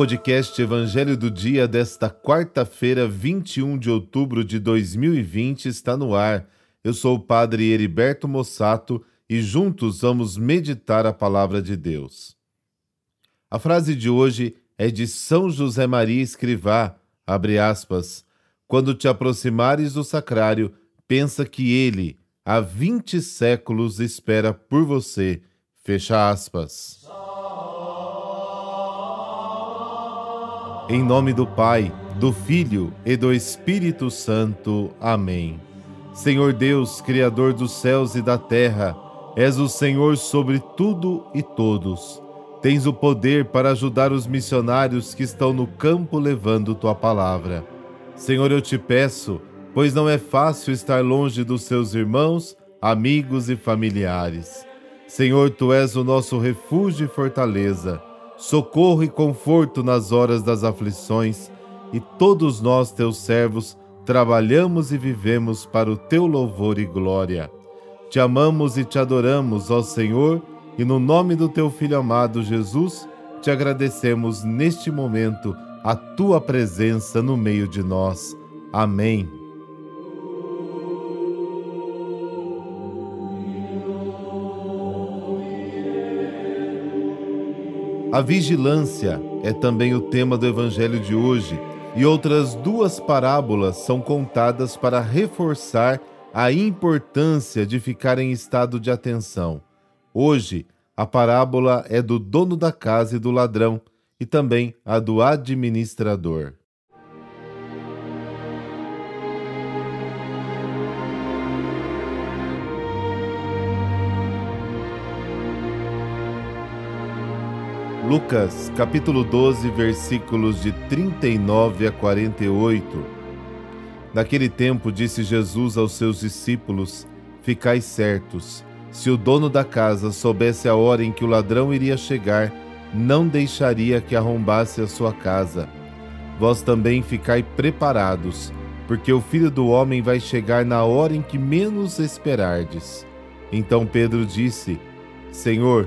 podcast Evangelho do Dia desta quarta-feira, 21 de outubro de 2020, está no ar. Eu sou o Padre Heriberto Mossato e juntos vamos meditar a palavra de Deus. A frase de hoje é de São José Maria Escrivá, abre aspas, quando te aproximares do sacrário, pensa que ele, há vinte séculos, espera por você, fecha aspas. Em nome do Pai, do Filho e do Espírito Santo. Amém. Senhor Deus, Criador dos céus e da terra, és o Senhor sobre tudo e todos. Tens o poder para ajudar os missionários que estão no campo levando tua palavra. Senhor, eu te peço, pois não é fácil estar longe dos seus irmãos, amigos e familiares. Senhor, tu és o nosso refúgio e fortaleza socorro e conforto nas horas das aflições, e todos nós, teus servos, trabalhamos e vivemos para o teu louvor e glória. Te amamos e te adoramos, ó Senhor, e no nome do teu Filho amado Jesus, te agradecemos neste momento a tua presença no meio de nós. Amém. A vigilância é também o tema do Evangelho de hoje, e outras duas parábolas são contadas para reforçar a importância de ficar em estado de atenção. Hoje, a parábola é do dono da casa e do ladrão, e também a do administrador. Lucas, capítulo 12, versículos de 39 a 48. Naquele tempo disse Jesus aos seus discípulos: Ficai certos, se o dono da casa soubesse a hora em que o ladrão iria chegar, não deixaria que arrombasse a sua casa. Vós também ficai preparados, porque o filho do homem vai chegar na hora em que menos esperardes. Então Pedro disse: Senhor,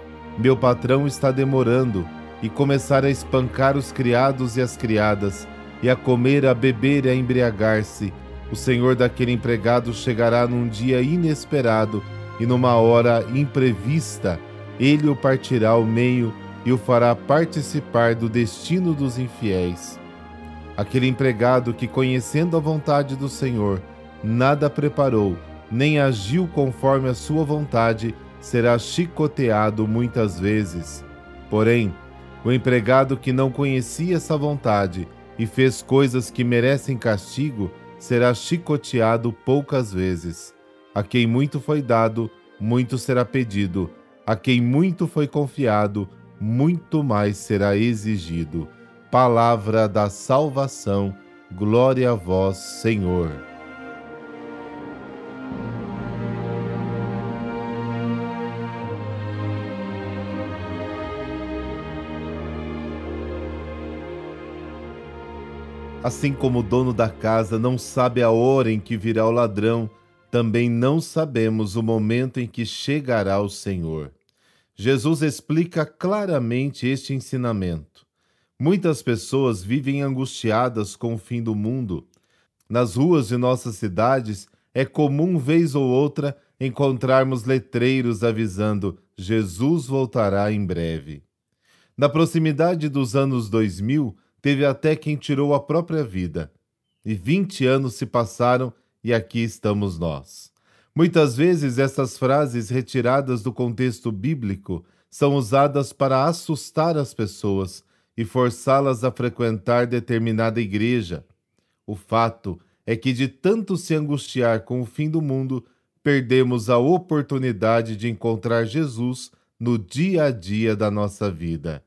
meu patrão está demorando, e começar a espancar os criados e as criadas, e a comer, a beber e a embriagar-se. O senhor daquele empregado chegará num dia inesperado e numa hora imprevista. Ele o partirá ao meio e o fará participar do destino dos infiéis. Aquele empregado que, conhecendo a vontade do Senhor, nada preparou, nem agiu conforme a sua vontade, será chicoteado muitas vezes. Porém, o empregado que não conhecia essa vontade e fez coisas que merecem castigo será chicoteado poucas vezes. A quem muito foi dado, muito será pedido. A quem muito foi confiado, muito mais será exigido. Palavra da salvação. Glória a vós, Senhor. Assim como o dono da casa não sabe a hora em que virá o ladrão, também não sabemos o momento em que chegará o Senhor. Jesus explica claramente este ensinamento. Muitas pessoas vivem angustiadas com o fim do mundo. Nas ruas de nossas cidades é comum, vez ou outra, encontrarmos letreiros avisando: Jesus voltará em breve. Na proximidade dos anos 2000, teve até quem tirou a própria vida. E vinte anos se passaram e aqui estamos nós. Muitas vezes essas frases retiradas do contexto bíblico são usadas para assustar as pessoas e forçá-las a frequentar determinada igreja. O fato é que, de tanto se angustiar com o fim do mundo, perdemos a oportunidade de encontrar Jesus no dia a dia da nossa vida.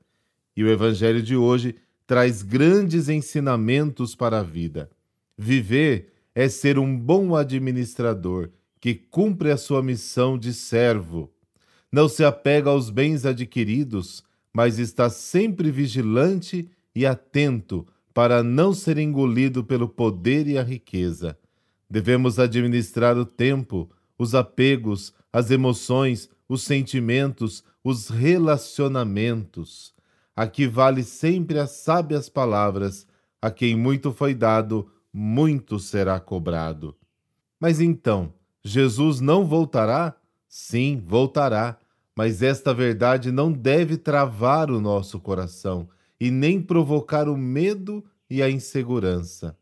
E o Evangelho de hoje traz grandes ensinamentos para a vida. Viver é ser um bom administrador que cumpre a sua missão de servo. Não se apega aos bens adquiridos, mas está sempre vigilante e atento para não ser engolido pelo poder e a riqueza. Devemos administrar o tempo, os apegos, as emoções, os sentimentos, os relacionamentos. Aqui vale sempre as sábias palavras: a quem muito foi dado, muito será cobrado. Mas então, Jesus não voltará? Sim, voltará, mas esta verdade não deve travar o nosso coração e nem provocar o medo e a insegurança.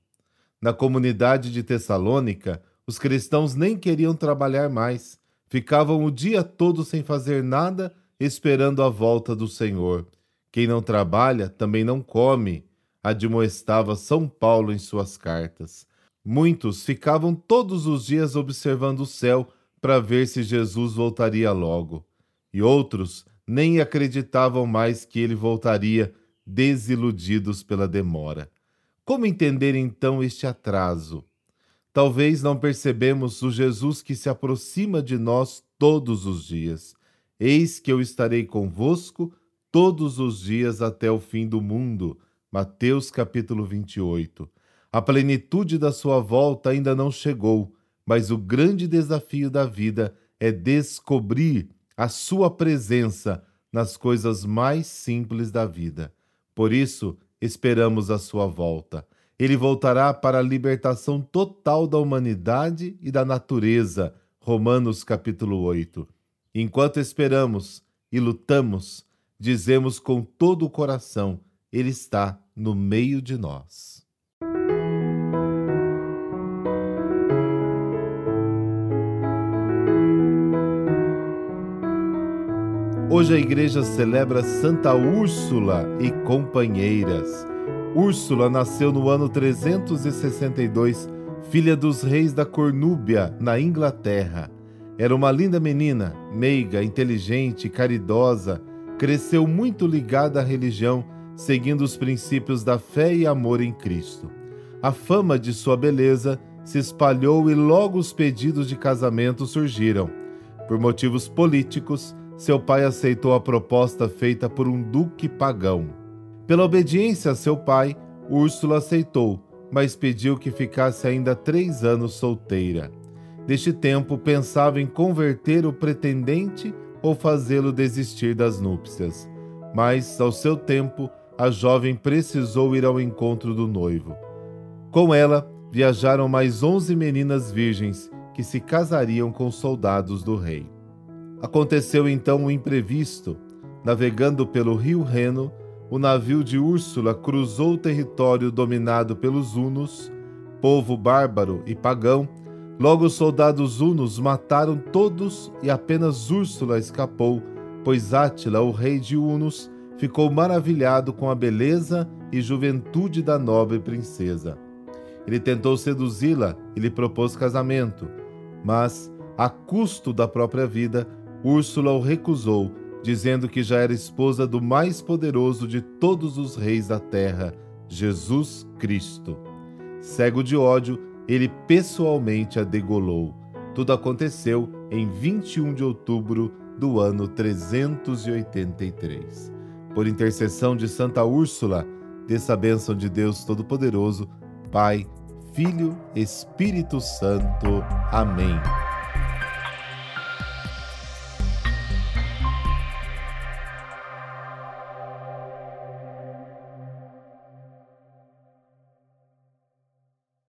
Na comunidade de Tessalônica, os cristãos nem queriam trabalhar mais, ficavam o dia todo sem fazer nada, esperando a volta do Senhor. Quem não trabalha também não come, admoestava São Paulo em suas cartas. Muitos ficavam todos os dias observando o céu para ver se Jesus voltaria logo, e outros nem acreditavam mais que ele voltaria desiludidos pela demora. Como entender então este atraso? Talvez não percebemos o Jesus que se aproxima de nós todos os dias. Eis que eu estarei convosco todos os dias até o fim do mundo. Mateus capítulo 28. A plenitude da sua volta ainda não chegou, mas o grande desafio da vida é descobrir a sua presença nas coisas mais simples da vida. Por isso, esperamos a sua volta. Ele voltará para a libertação total da humanidade e da natureza. Romanos capítulo 8. Enquanto esperamos e lutamos, dizemos com todo o coração: Ele está no meio de nós. Hoje a igreja celebra Santa Úrsula e companheiras. Úrsula nasceu no ano 362, filha dos reis da Cornúbia, na Inglaterra. Era uma linda menina, meiga, inteligente, caridosa, cresceu muito ligada à religião, seguindo os princípios da fé e amor em Cristo. A fama de sua beleza se espalhou e logo os pedidos de casamento surgiram. Por motivos políticos, seu pai aceitou a proposta feita por um duque pagão. Pela obediência a seu pai, Úrsula aceitou, mas pediu que ficasse ainda três anos solteira. Neste tempo, pensava em converter o pretendente ou fazê-lo desistir das núpcias. Mas, ao seu tempo, a jovem precisou ir ao encontro do noivo. Com ela, viajaram mais onze meninas virgens que se casariam com soldados do rei. Aconteceu então o um imprevisto. Navegando pelo rio Reno, o navio de Úrsula cruzou o território dominado pelos Hunos, povo bárbaro e pagão. Logo os soldados hunos mataram todos e apenas Úrsula escapou, pois Átila, o rei de Hunos, ficou maravilhado com a beleza e juventude da nobre princesa. Ele tentou seduzi-la e lhe propôs casamento, mas, a custo da própria vida, Úrsula o recusou, dizendo que já era esposa do mais poderoso de todos os reis da terra, Jesus Cristo. Cego de ódio, ele pessoalmente a degolou. Tudo aconteceu em 21 de outubro do ano 383. Por intercessão de Santa Úrsula, dessa bênção de Deus Todo-Poderoso, Pai, Filho, Espírito Santo. Amém.